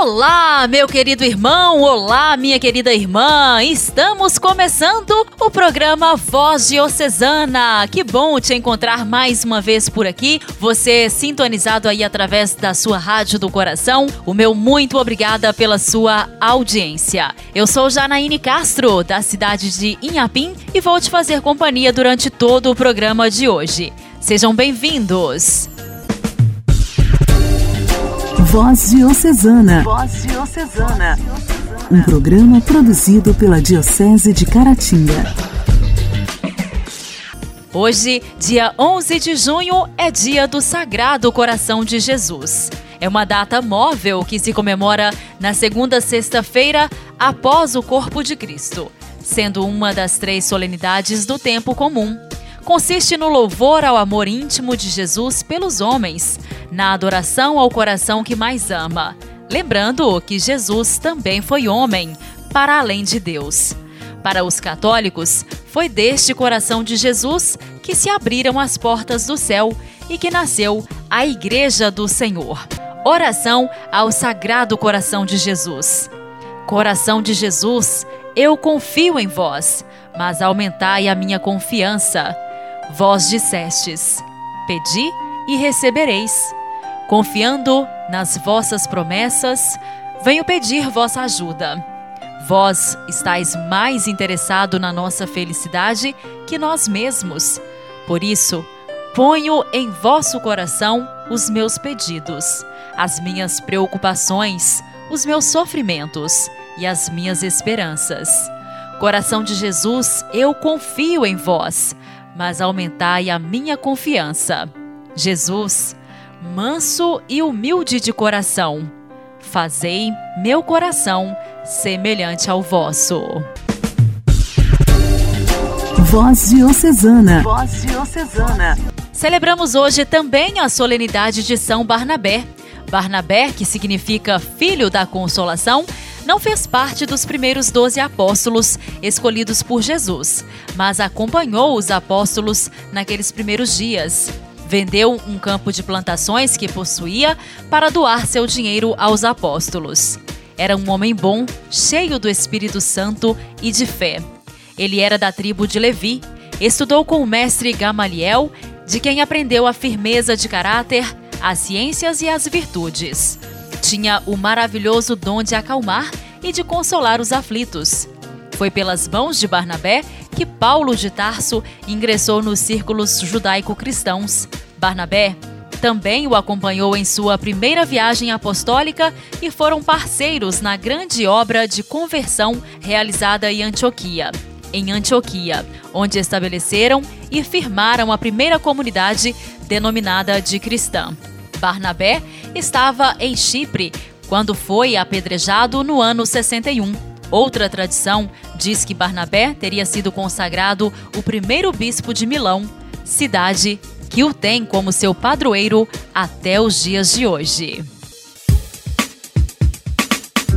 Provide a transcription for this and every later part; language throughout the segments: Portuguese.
Olá, meu querido irmão, olá, minha querida irmã. Estamos começando o programa Voz Diocesana. Que bom te encontrar mais uma vez por aqui. Você sintonizado aí através da sua rádio do coração. O meu muito obrigada pela sua audiência. Eu sou Janaíne Castro, da cidade de Inhapim, e vou te fazer companhia durante todo o programa de hoje. Sejam bem-vindos. Voz Diocesana. Voz Diocesana. Um programa produzido pela Diocese de Caratinga. Hoje, dia 11 de junho, é dia do Sagrado Coração de Jesus. É uma data móvel que se comemora na segunda sexta-feira após o Corpo de Cristo, sendo uma das três solenidades do tempo comum consiste no louvor ao amor íntimo de Jesus pelos homens, na adoração ao coração que mais ama, lembrando que Jesus também foi homem, para além de Deus. Para os católicos, foi deste coração de Jesus que se abriram as portas do céu e que nasceu a Igreja do Senhor. Oração ao Sagrado Coração de Jesus. Coração de Jesus, eu confio em vós, mas aumentai a minha confiança. Vós dissestes: Pedi e recebereis. Confiando nas vossas promessas, venho pedir vossa ajuda. Vós estáis mais interessado na nossa felicidade que nós mesmos. Por isso, ponho em vosso coração os meus pedidos, as minhas preocupações, os meus sofrimentos e as minhas esperanças. Coração de Jesus, eu confio em vós mas aumentai a minha confiança. Jesus, manso e humilde de coração, fazei meu coração semelhante ao vosso. Voz Diocesana. Voz Diocesana. Celebramos hoje também a solenidade de São Barnabé. Barnabé, que significa filho da consolação, não fez parte dos primeiros doze apóstolos escolhidos por Jesus, mas acompanhou os apóstolos naqueles primeiros dias. Vendeu um campo de plantações que possuía para doar seu dinheiro aos apóstolos. Era um homem bom, cheio do Espírito Santo e de fé. Ele era da tribo de Levi, estudou com o mestre Gamaliel, de quem aprendeu a firmeza de caráter, as ciências e as virtudes. Tinha o maravilhoso dom de acalmar e de consolar os aflitos. Foi pelas mãos de Barnabé que Paulo de Tarso ingressou nos círculos judaico-cristãos. Barnabé também o acompanhou em sua primeira viagem apostólica e foram parceiros na grande obra de conversão realizada em Antioquia. Em Antioquia, onde estabeleceram e firmaram a primeira comunidade denominada de cristã. Barnabé estava em Chipre quando foi apedrejado no ano 61. Outra tradição diz que Barnabé teria sido consagrado o primeiro bispo de Milão, cidade que o tem como seu padroeiro até os dias de hoje.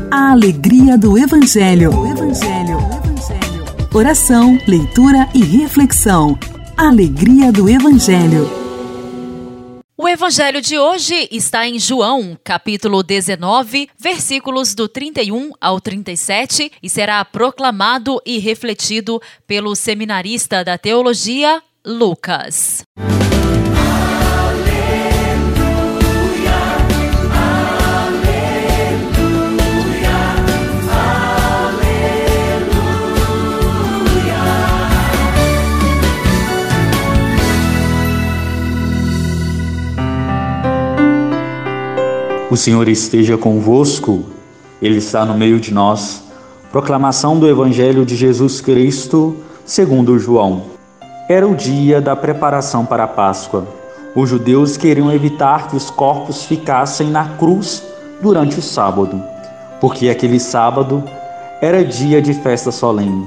A alegria do Evangelho. Evangelho. Evangelho. Oração, leitura e reflexão. Alegria do Evangelho. O evangelho de hoje está em João, capítulo 19, versículos do 31 ao 37 e será proclamado e refletido pelo seminarista da teologia, Lucas. O Senhor esteja convosco, Ele está no meio de nós. Proclamação do Evangelho de Jesus Cristo, segundo João. Era o dia da preparação para a Páscoa. Os judeus queriam evitar que os corpos ficassem na cruz durante o sábado, porque aquele sábado era dia de festa solene.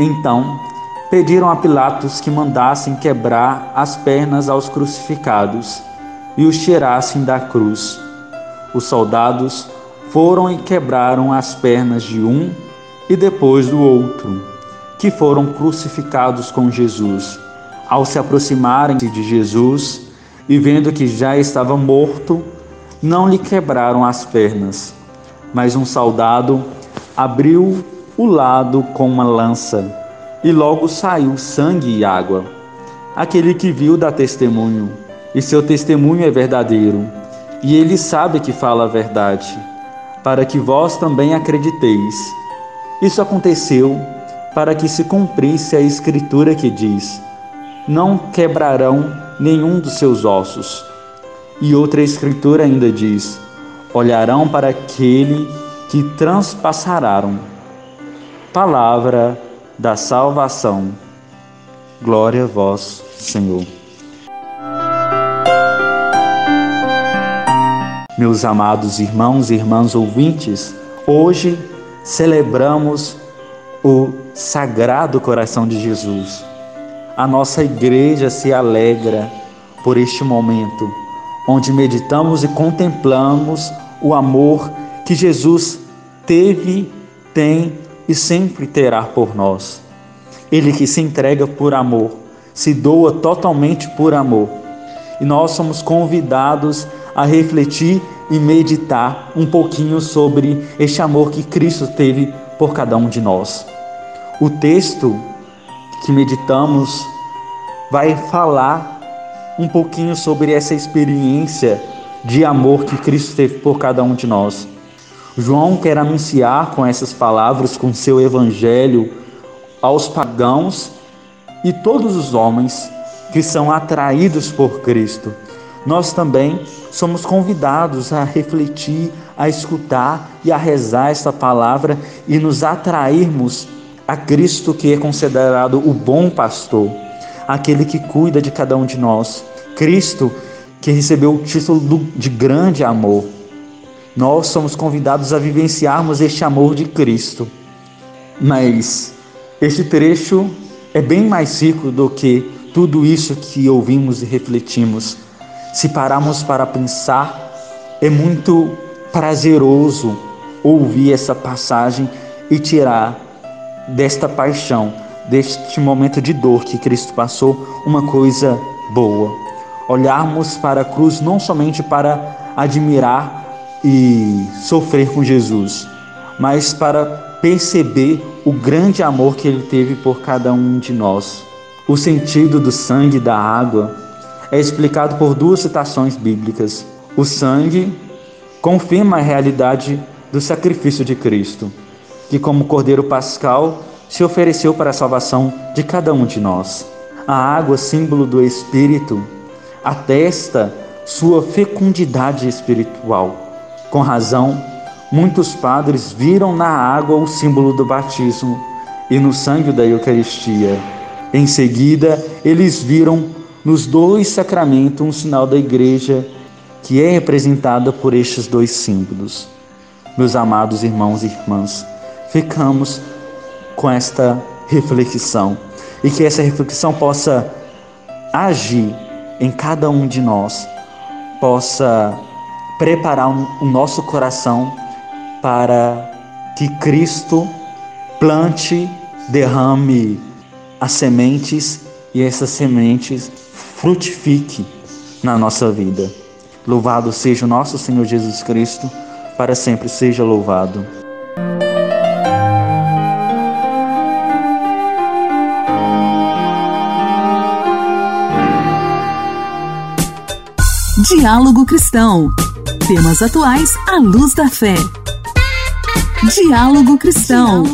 Então, pediram a Pilatos que mandassem quebrar as pernas aos crucificados e os tirassem da cruz. Os soldados foram e quebraram as pernas de um e depois do outro. que foram crucificados com Jesus. Ao se aproximarem de Jesus e vendo que já estava morto, não lhe quebraram as pernas, mas um soldado abriu o lado com uma lança e logo saiu sangue e água. Aquele que viu dá testemunho, e seu testemunho é verdadeiro, e ele sabe que fala a verdade, para que vós também acrediteis. Isso aconteceu para que se cumprisse a escritura que diz: Não quebrarão nenhum dos seus ossos. E outra escritura ainda diz: Olharão para aquele que transpassarão. Palavra da salvação. Glória a vós, Senhor. Meus amados irmãos e irmãs ouvintes, hoje celebramos o Sagrado Coração de Jesus. A nossa igreja se alegra por este momento, onde meditamos e contemplamos o amor que Jesus teve, tem e sempre terá por nós. Ele que se entrega por amor, se doa totalmente por amor. E nós somos convidados a refletir e meditar um pouquinho sobre este amor que Cristo teve por cada um de nós. O texto que meditamos vai falar um pouquinho sobre essa experiência de amor que Cristo teve por cada um de nós. João quer anunciar com essas palavras, com seu evangelho, aos pagãos e todos os homens que são atraídos por Cristo. Nós também somos convidados a refletir, a escutar e a rezar esta palavra e nos atrairmos a Cristo que é considerado o bom pastor, aquele que cuida de cada um de nós. Cristo que recebeu o título de grande amor nós somos convidados a vivenciarmos este amor de Cristo. Mas este trecho é bem mais rico do que tudo isso que ouvimos e refletimos. Se pararmos para pensar, é muito prazeroso ouvir essa passagem e tirar desta paixão, deste momento de dor que Cristo passou, uma coisa boa. Olharmos para a cruz não somente para admirar e sofrer com Jesus, mas para perceber o grande amor que ele teve por cada um de nós. O sentido do sangue e da água é explicado por duas citações bíblicas. O sangue confirma a realidade do sacrifício de Cristo, que, como Cordeiro Pascal, se ofereceu para a salvação de cada um de nós. A água, símbolo do Espírito, atesta sua fecundidade espiritual com razão, muitos padres viram na água o símbolo do batismo e no sangue da Eucaristia. Em seguida, eles viram nos dois sacramentos um sinal da Igreja que é representada por estes dois símbolos. Meus amados irmãos e irmãs, ficamos com esta reflexão e que essa reflexão possa agir em cada um de nós, possa preparar o nosso coração para que Cristo plante, derrame as sementes e essas sementes frutifique na nossa vida. Louvado seja o nosso Senhor Jesus Cristo, para sempre seja louvado. Diálogo Cristão. Temas atuais à luz da fé. Diálogo Cristão.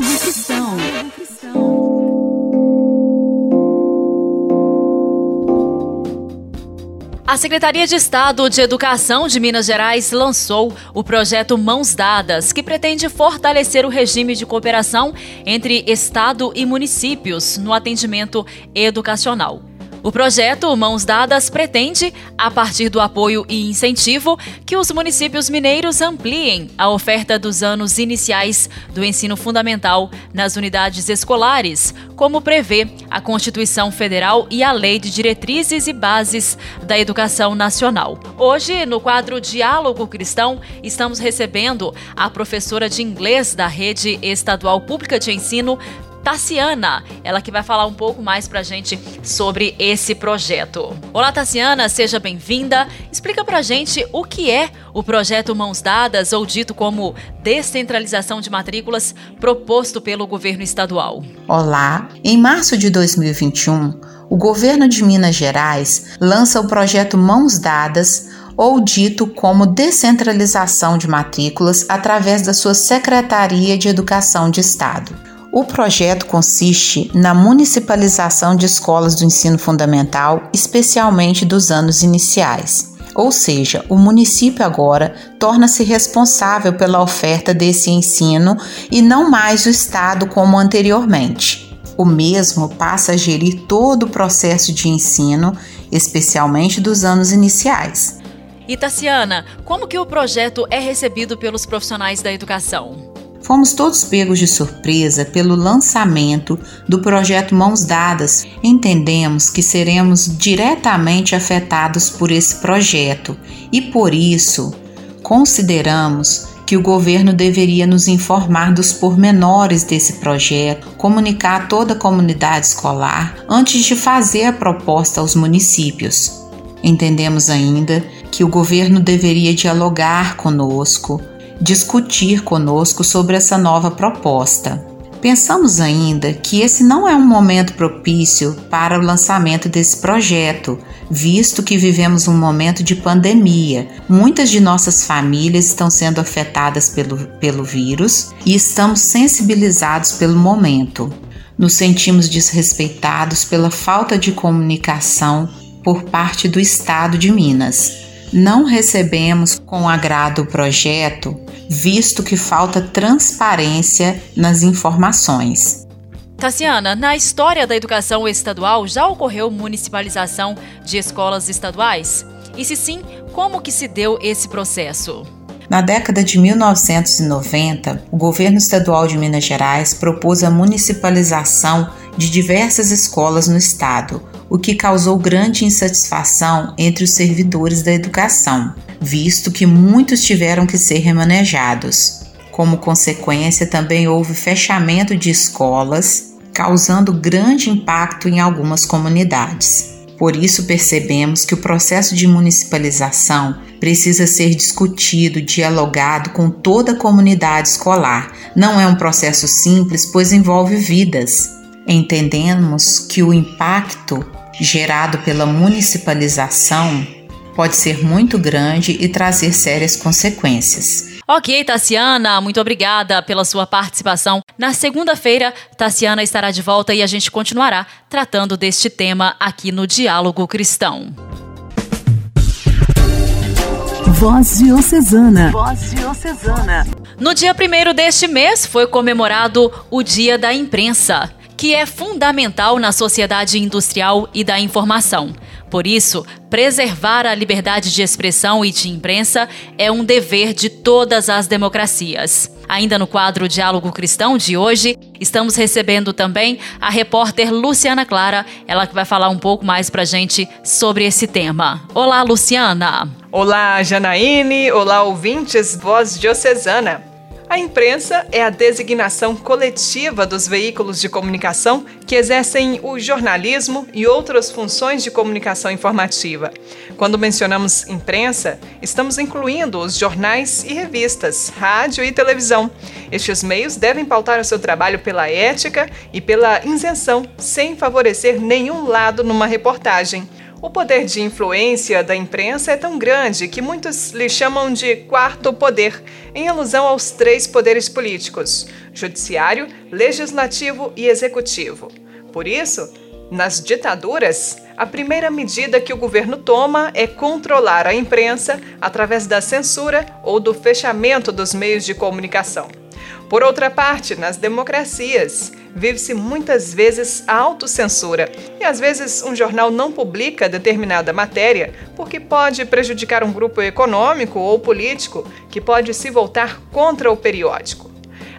A Secretaria de Estado de Educação de Minas Gerais lançou o projeto Mãos Dadas, que pretende fortalecer o regime de cooperação entre Estado e municípios no atendimento educacional. O projeto Mãos Dadas pretende, a partir do apoio e incentivo, que os municípios mineiros ampliem a oferta dos anos iniciais do ensino fundamental nas unidades escolares, como prevê a Constituição Federal e a Lei de Diretrizes e Bases da Educação Nacional. Hoje, no quadro Diálogo Cristão, estamos recebendo a professora de inglês da Rede Estadual Pública de Ensino, Tassiana, ela que vai falar um pouco mais pra gente sobre esse projeto. Olá, Tassiana, seja bem-vinda. Explica pra gente o que é o projeto Mãos Dadas, ou dito como descentralização de matrículas, proposto pelo governo estadual. Olá, em março de 2021, o governo de Minas Gerais lança o projeto Mãos Dadas, ou dito como descentralização de matrículas através da sua Secretaria de Educação de Estado. O projeto consiste na municipalização de escolas do ensino fundamental, especialmente dos anos iniciais. Ou seja, o município agora torna-se responsável pela oferta desse ensino e não mais o Estado como anteriormente. O mesmo passa a gerir todo o processo de ensino, especialmente dos anos iniciais. E como que o projeto é recebido pelos profissionais da educação? Fomos todos pegos de surpresa pelo lançamento do projeto Mãos Dadas. Entendemos que seremos diretamente afetados por esse projeto e por isso consideramos que o governo deveria nos informar dos pormenores desse projeto, comunicar a toda a comunidade escolar antes de fazer a proposta aos municípios. Entendemos ainda que o governo deveria dialogar conosco, discutir conosco sobre essa nova proposta. Pensamos ainda que esse não é um momento propício para o lançamento desse projeto, visto que vivemos um momento de pandemia. Muitas de nossas famílias estão sendo afetadas pelo, pelo vírus e estamos sensibilizados pelo momento. Nos sentimos desrespeitados pela falta de comunicação por parte do Estado de Minas. Não recebemos com agrado o projeto, visto que falta transparência nas informações. Tassiana, na história da educação estadual já ocorreu municipalização de escolas estaduais? E se sim, como que se deu esse processo? Na década de 1990, o governo estadual de Minas Gerais propôs a municipalização de diversas escolas no estado, o que causou grande insatisfação entre os servidores da educação, visto que muitos tiveram que ser remanejados. Como consequência, também houve fechamento de escolas, causando grande impacto em algumas comunidades. Por isso, percebemos que o processo de municipalização precisa ser discutido, dialogado com toda a comunidade escolar. Não é um processo simples, pois envolve vidas. Entendemos que o impacto gerado pela municipalização pode ser muito grande e trazer sérias consequências. Ok, Tassiana, muito obrigada pela sua participação. Na segunda-feira, Tassiana estará de volta e a gente continuará tratando deste tema aqui no Diálogo Cristão. Voz Diocesana. Voz Diocesana. No dia 1 deste mês foi comemorado o Dia da Imprensa que é fundamental na sociedade industrial e da informação. Por isso, preservar a liberdade de expressão e de imprensa é um dever de todas as democracias. Ainda no quadro Diálogo Cristão de hoje, estamos recebendo também a repórter Luciana Clara, ela que vai falar um pouco mais pra gente sobre esse tema. Olá, Luciana! Olá, Janaíne! Olá, ouvintes Voz Diocesana! A imprensa é a designação coletiva dos veículos de comunicação que exercem o jornalismo e outras funções de comunicação informativa. Quando mencionamos imprensa, estamos incluindo os jornais e revistas, rádio e televisão. Estes meios devem pautar o seu trabalho pela ética e pela isenção, sem favorecer nenhum lado numa reportagem. O poder de influência da imprensa é tão grande que muitos lhe chamam de quarto poder, em alusão aos três poderes políticos: judiciário, legislativo e executivo. Por isso, nas ditaduras, a primeira medida que o governo toma é controlar a imprensa através da censura ou do fechamento dos meios de comunicação. Por outra parte, nas democracias, vive-se muitas vezes a autocensura e às vezes um jornal não publica determinada matéria porque pode prejudicar um grupo econômico ou político que pode se voltar contra o periódico.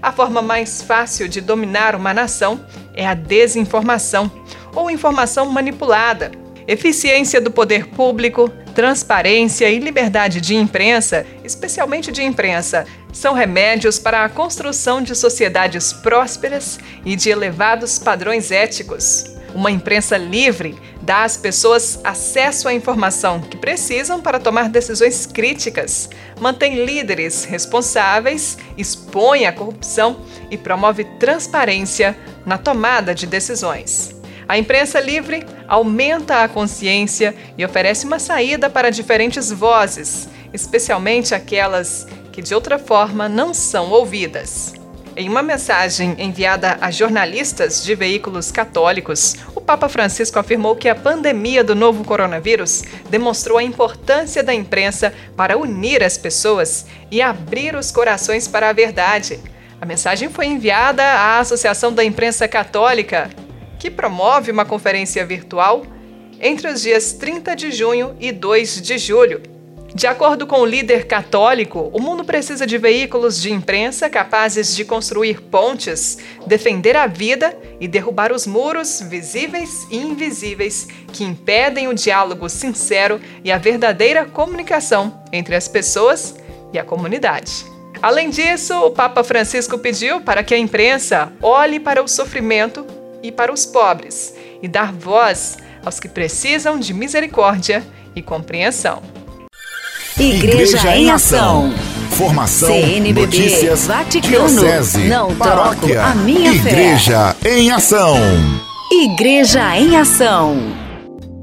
A forma mais fácil de dominar uma nação é a desinformação ou informação manipulada. Eficiência do poder público, transparência e liberdade de imprensa, especialmente de imprensa são remédios para a construção de sociedades prósperas e de elevados padrões éticos. Uma imprensa livre dá às pessoas acesso à informação que precisam para tomar decisões críticas, mantém líderes responsáveis, expõe a corrupção e promove transparência na tomada de decisões. A imprensa livre aumenta a consciência e oferece uma saída para diferentes vozes, especialmente aquelas que de outra forma não são ouvidas. Em uma mensagem enviada a jornalistas de veículos católicos, o Papa Francisco afirmou que a pandemia do novo coronavírus demonstrou a importância da imprensa para unir as pessoas e abrir os corações para a verdade. A mensagem foi enviada à Associação da Imprensa Católica, que promove uma conferência virtual entre os dias 30 de junho e 2 de julho. De acordo com o líder católico, o mundo precisa de veículos de imprensa capazes de construir pontes, defender a vida e derrubar os muros visíveis e invisíveis que impedem o diálogo sincero e a verdadeira comunicação entre as pessoas e a comunidade. Além disso, o Papa Francisco pediu para que a imprensa olhe para o sofrimento e para os pobres e dar voz aos que precisam de misericórdia e compreensão. Igreja, Igreja em Ação. Formação, CNBB, notícias, Vaticano, diocese, não paróquia, a minha Igreja fé. em Ação. Igreja em Ação.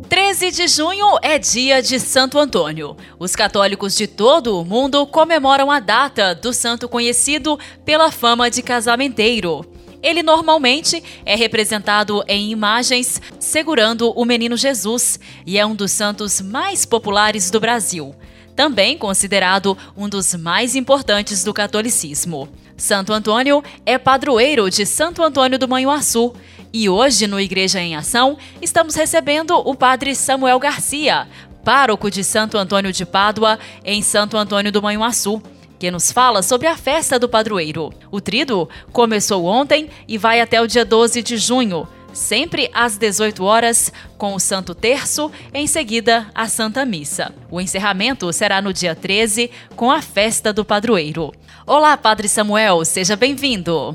13 de junho é dia de Santo Antônio. Os católicos de todo o mundo comemoram a data do santo conhecido pela fama de casamenteiro. Ele normalmente é representado em imagens segurando o menino Jesus e é um dos santos mais populares do Brasil. Também considerado um dos mais importantes do catolicismo. Santo Antônio é padroeiro de Santo Antônio do Manhuaçu. E hoje, no Igreja em Ação, estamos recebendo o padre Samuel Garcia, pároco de Santo Antônio de Pádua, em Santo Antônio do Manhuaçu que nos fala sobre a festa do padroeiro. O trido começou ontem e vai até o dia 12 de junho, sempre às 18 horas, com o Santo Terço, em seguida a Santa Missa. O encerramento será no dia 13, com a festa do padroeiro. Olá, Padre Samuel, seja bem-vindo.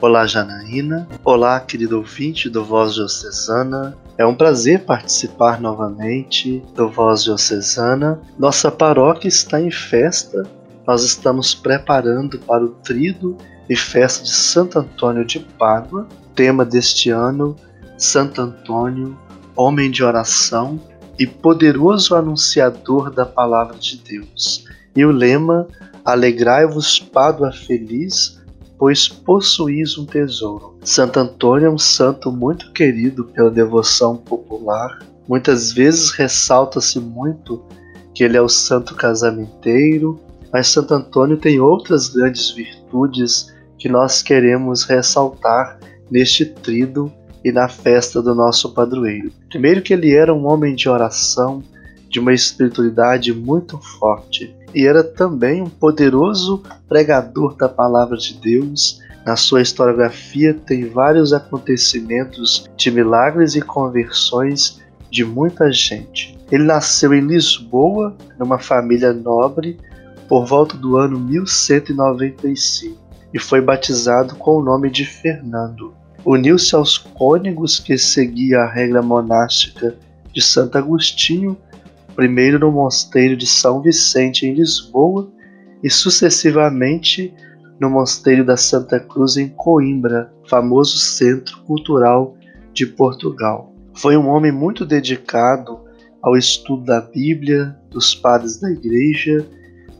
Olá, Janaína. Olá, querido ouvinte do Voz Diocesana. É um prazer participar novamente do Voz Diocesana. Nossa paróquia está em festa nós estamos preparando para o trido e festa de Santo Antônio de Pádua. Tema deste ano: Santo Antônio, homem de oração e poderoso anunciador da palavra de Deus. E o lema: Alegrai-vos, Pádua feliz, pois possuís um tesouro. Santo Antônio é um santo muito querido pela devoção popular. Muitas vezes ressalta-se muito que ele é o santo casamenteiro, mas Santo Antônio tem outras grandes virtudes que nós queremos ressaltar neste trido e na festa do nosso padroeiro. Primeiro que ele era um homem de oração, de uma espiritualidade muito forte, e era também um poderoso pregador da palavra de Deus. Na sua historiografia tem vários acontecimentos de milagres e conversões de muita gente. Ele nasceu em Lisboa, numa família nobre, por volta do ano 1195 e foi batizado com o nome de Fernando. Uniu-se aos cônegos que seguia a regra monástica de Santo Agostinho, primeiro no mosteiro de São Vicente em Lisboa e sucessivamente no mosteiro da Santa Cruz em Coimbra, famoso centro cultural de Portugal. Foi um homem muito dedicado ao estudo da Bíblia, dos padres da Igreja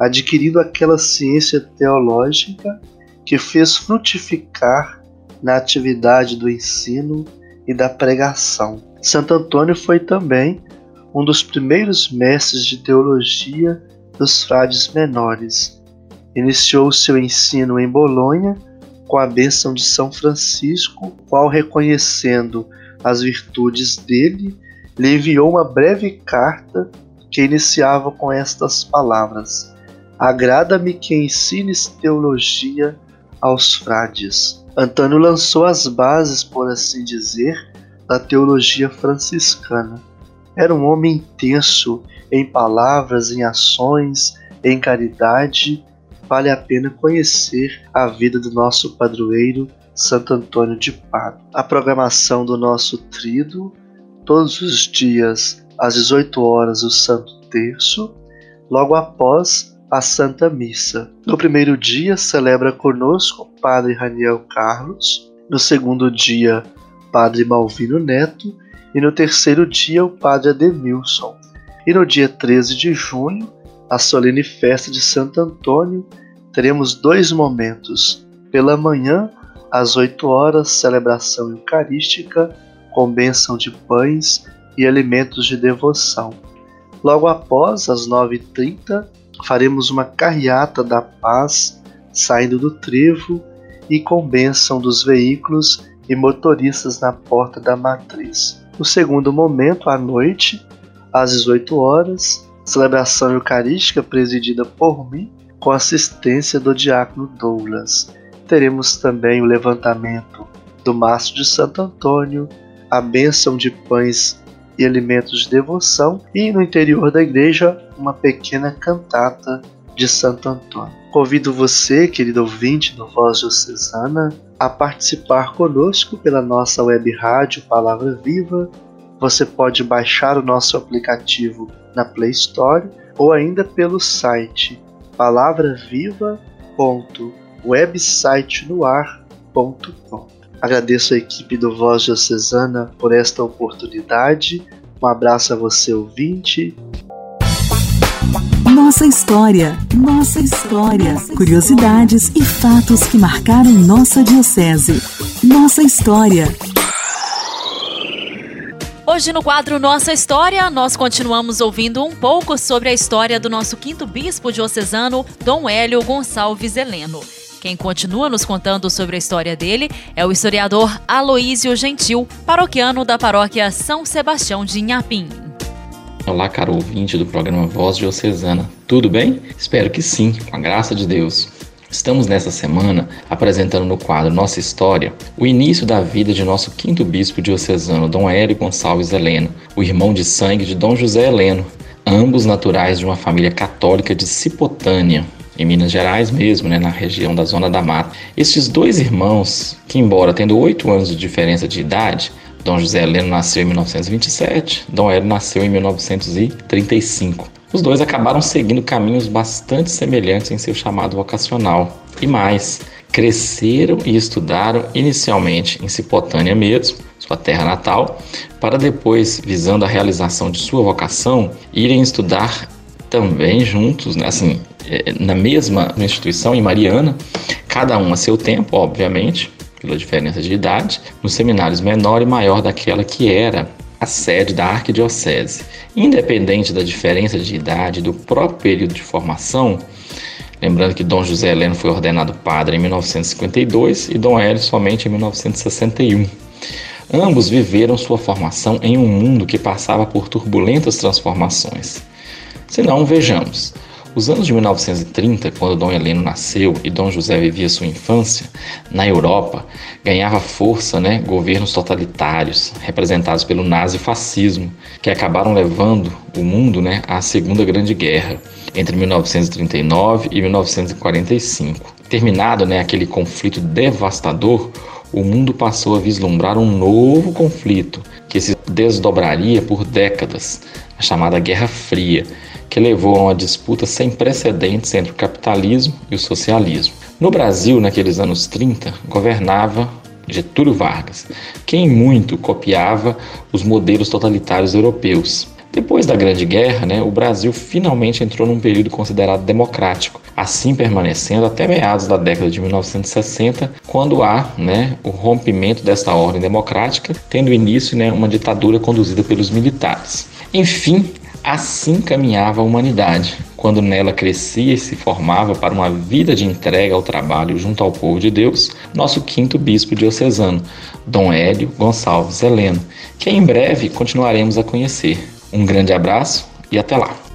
adquirindo aquela ciência teológica que fez frutificar na atividade do ensino e da pregação. Santo Antônio foi também um dos primeiros mestres de teologia dos frades menores. Iniciou seu ensino em Bolonha com a bênção de São Francisco, qual, reconhecendo as virtudes dele, lhe enviou uma breve carta que iniciava com estas palavras: Agrada-me que ensines teologia aos frades. Antônio lançou as bases, por assim dizer, da teologia franciscana. Era um homem intenso em palavras, em ações, em caridade, vale a pena conhecer a vida do nosso padroeiro Santo Antônio de Pádua. A programação do nosso trido, todos os dias às 18 horas o Santo Terço, logo após a Santa Missa. No primeiro dia celebra conosco o Padre Raniel Carlos, no segundo dia Padre Malvino Neto e no terceiro dia o Padre Ademilson. E no dia 13 de junho, a solene festa de Santo Antônio, teremos dois momentos. Pela manhã, às 8 horas, celebração eucarística com bênção de pães e alimentos de devoção. Logo após, às 9h30, faremos uma carreata da paz saindo do trevo e com bênção dos veículos e motoristas na porta da matriz. No segundo momento, à noite, às 18 horas, celebração eucarística presidida por mim, com assistência do diácono Douglas teremos também o levantamento do Mastro de Santo Antônio, a bênção de pães e alimentos de devoção e no interior da igreja uma pequena cantata de Santo Antônio. Convido você, querido ouvinte do Voz Diocesana, a participar conosco pela nossa web rádio Palavra Viva. Você pode baixar o nosso aplicativo na Play Store ou ainda pelo site palavraviva.com websitenoar.com. Agradeço a equipe do Voz Diocesana por esta oportunidade. Um abraço a você, ouvinte. Nossa história, nossa história. Curiosidades e fatos que marcaram nossa Diocese. Nossa história. Hoje no quadro Nossa História, nós continuamos ouvindo um pouco sobre a história do nosso quinto bispo diocesano, Dom Hélio Gonçalves Heleno. Quem continua nos contando sobre a história dele é o historiador Aloísio Gentil, paroquiano da paróquia São Sebastião de Inhapim. Olá, caro ouvinte do programa Voz Diocesana. Tudo bem? Espero que sim, com a graça de Deus. Estamos nessa semana apresentando no quadro Nossa História o início da vida de nosso quinto bispo diocesano, Dom Hélio Gonçalves Heleno, o irmão de sangue de Dom José Heleno, ambos naturais de uma família católica de Cipotânia, em Minas Gerais mesmo, né, na região da Zona da Mata. Estes dois irmãos, que embora tendo oito anos de diferença de idade, Dom José Heleno nasceu em 1927, Dom Hélio nasceu em 1935. Os dois acabaram seguindo caminhos bastante semelhantes em seu chamado vocacional. E mais, cresceram e estudaram inicialmente em Cipotânia mesmo, sua terra natal, para depois, visando a realização de sua vocação, irem estudar também juntos, né, assim, na mesma instituição, em Mariana, cada um a seu tempo, obviamente, pela diferença de idade, nos seminários menor e maior daquela que era a sede da arquidiocese. Independente da diferença de idade do próprio período de formação, lembrando que Dom José Heleno foi ordenado padre em 1952 e Dom Hélio somente em 1961. Ambos viveram sua formação em um mundo que passava por turbulentas transformações. Se não, vejamos. Os anos de 1930, quando Dom Heleno nasceu e Dom José vivia sua infância, na Europa ganhava força né, governos totalitários, representados pelo nazifascismo, que acabaram levando o mundo né, à Segunda Grande Guerra, entre 1939 e 1945. Terminado né, aquele conflito devastador, o mundo passou a vislumbrar um novo conflito que se desdobraria por décadas, a chamada Guerra Fria que levou a uma disputa sem precedentes entre o capitalismo e o socialismo. No Brasil, naqueles anos 30, governava Getúlio Vargas, quem muito copiava os modelos totalitários europeus. Depois da Grande Guerra, né, o Brasil finalmente entrou num período considerado democrático, assim permanecendo até meados da década de 1960, quando há né, o rompimento desta ordem democrática, tendo início né, uma ditadura conduzida pelos militares. Enfim, Assim caminhava a humanidade, quando nela crescia e se formava para uma vida de entrega ao trabalho junto ao povo de Deus, nosso quinto bispo diocesano, Dom Hélio Gonçalves Heleno, que em breve continuaremos a conhecer. Um grande abraço e até lá!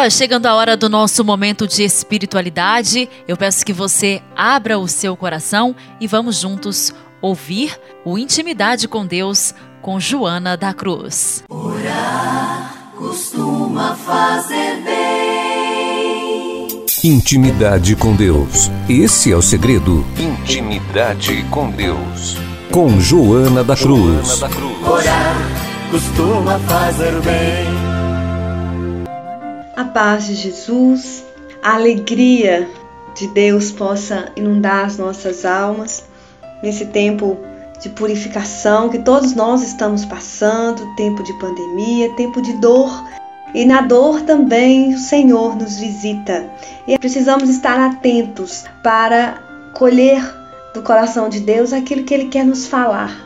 Agora, chegando a hora do nosso momento de espiritualidade, eu peço que você abra o seu coração e vamos juntos ouvir o Intimidade com Deus com Joana da Cruz. Orar costuma fazer bem. Intimidade com Deus. Esse é o segredo. Intimidade com Deus. Com Joana da Cruz. Joana da Cruz. Orar costuma fazer bem a paz de Jesus, a alegria de Deus possa inundar as nossas almas nesse tempo de purificação que todos nós estamos passando, tempo de pandemia, tempo de dor. E na dor também o Senhor nos visita. E precisamos estar atentos para colher do coração de Deus aquilo que Ele quer nos falar.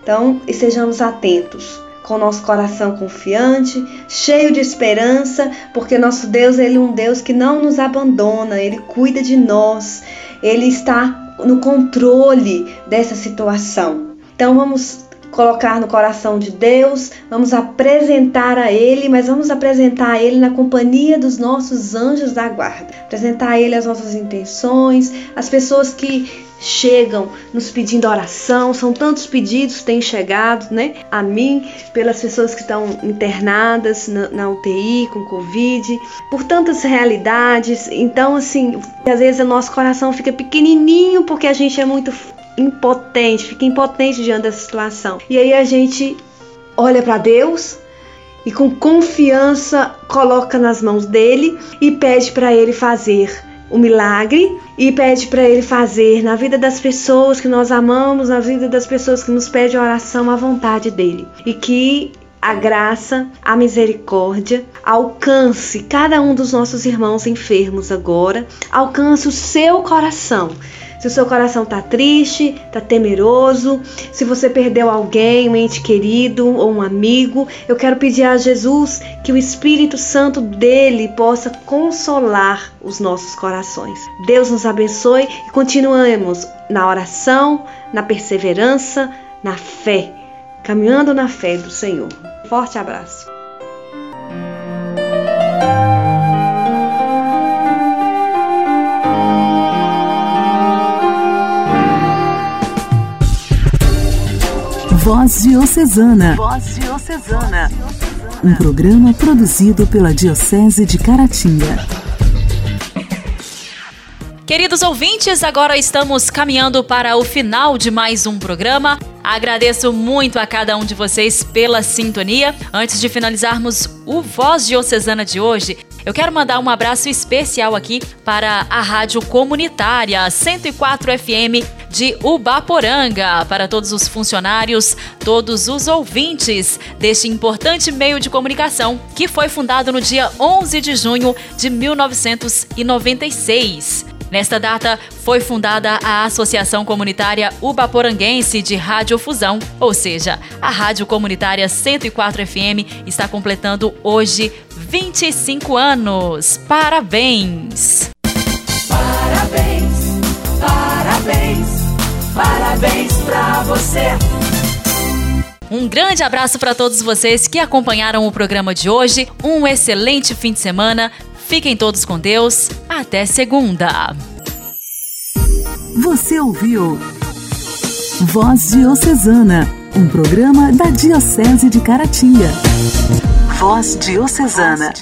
Então, estejamos atentos com nosso coração confiante, cheio de esperança, porque nosso Deus ele é um Deus que não nos abandona, ele cuida de nós, ele está no controle dessa situação. Então vamos colocar no coração de Deus, vamos apresentar a Ele, mas vamos apresentar a Ele na companhia dos nossos anjos da guarda. Apresentar a Ele as nossas intenções, as pessoas que chegam nos pedindo oração, são tantos pedidos que têm chegado, né, a mim, pelas pessoas que estão internadas na, na UTI com Covid, por tantas realidades. Então, assim, às vezes o nosso coração fica pequenininho porque a gente é muito impotente, fica impotente diante dessa situação. E aí a gente olha para Deus e com confiança coloca nas mãos dele e pede para ele fazer o milagre e pede para Ele fazer na vida das pessoas que nós amamos, na vida das pessoas que nos pedem oração, a vontade dele. E que a graça, a misericórdia alcance cada um dos nossos irmãos enfermos agora, alcance o seu coração se o seu coração está triste, está temeroso, se você perdeu alguém, um ente querido ou um amigo, eu quero pedir a Jesus que o Espírito Santo dele possa consolar os nossos corações. Deus nos abençoe e continuemos na oração, na perseverança, na fé, caminhando na fé do Senhor. Forte abraço. Voz Diocesana. Voz Diocesana. Um programa produzido pela Diocese de Caratinga. Queridos ouvintes, agora estamos caminhando para o final de mais um programa. Agradeço muito a cada um de vocês pela sintonia. Antes de finalizarmos o Voz Diocesana de hoje, eu quero mandar um abraço especial aqui para a Rádio Comunitária 104 FM de Ubaporanga, para todos os funcionários, todos os ouvintes deste importante meio de comunicação que foi fundado no dia 11 de junho de 1996. Nesta data, foi fundada a Associação Comunitária Ubaporanguense de Radiofusão, ou seja, a Rádio Comunitária 104 FM está completando hoje 25 anos. Parabéns! Parabéns, parabéns pra você. Um grande abraço para todos vocês que acompanharam o programa de hoje. Um excelente fim de semana. Fiquem todos com Deus. Até segunda. Você ouviu Voz Diocesana, um programa da Diocese de Caratinga. Voz Diocesana.